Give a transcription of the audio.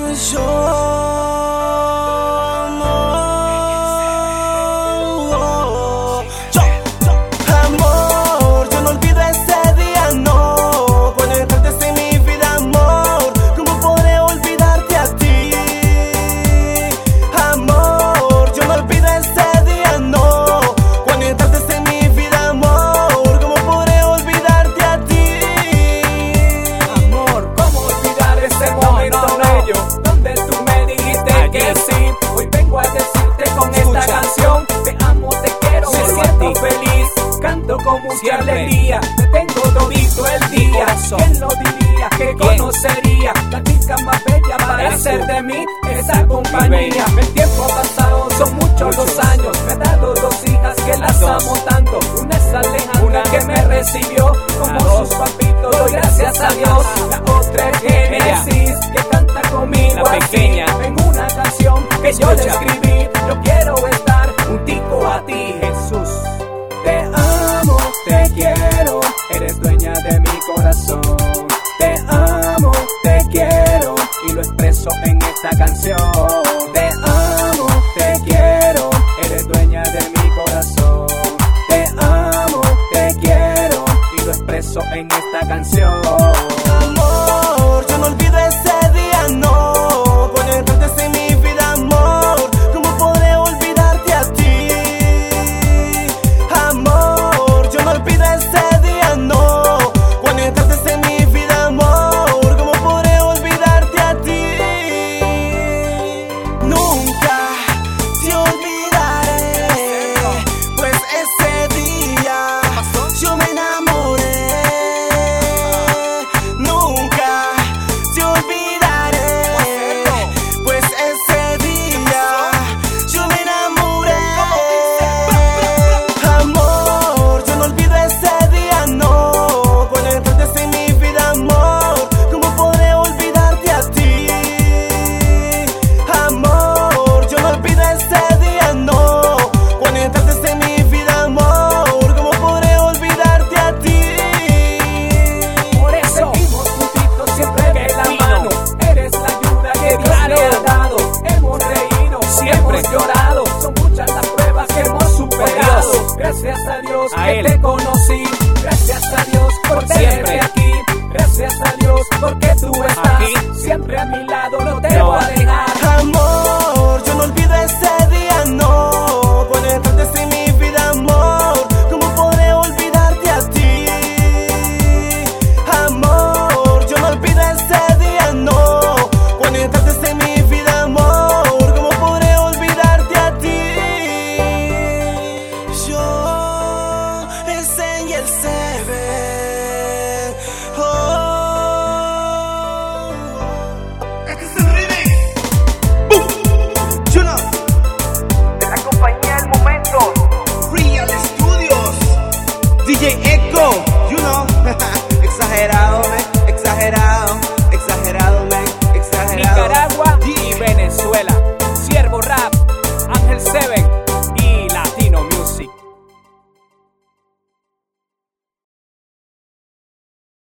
Cause día. ¿Quién lo diría que conocería la chica más bella para hacer de mí esa compañía? El tiempo ha pasado, son muchos los años. Me ha dado dos hijas que las amo tanto. Una es Alejandra que me recibió como sus papitos. Doy gracias a Dios. La otra es Genesis que canta conmigo así. En una canción que yo le escribí. Yo quiero estar juntico a ti, Jesús. Te amo, te quiero, eres dueña de mi Te amo, te quiero y lo expreso en esta canción. Te amo, te quiero, eres dueña de mi corazón. Te amo, te quiero y lo expreso en esta canción. A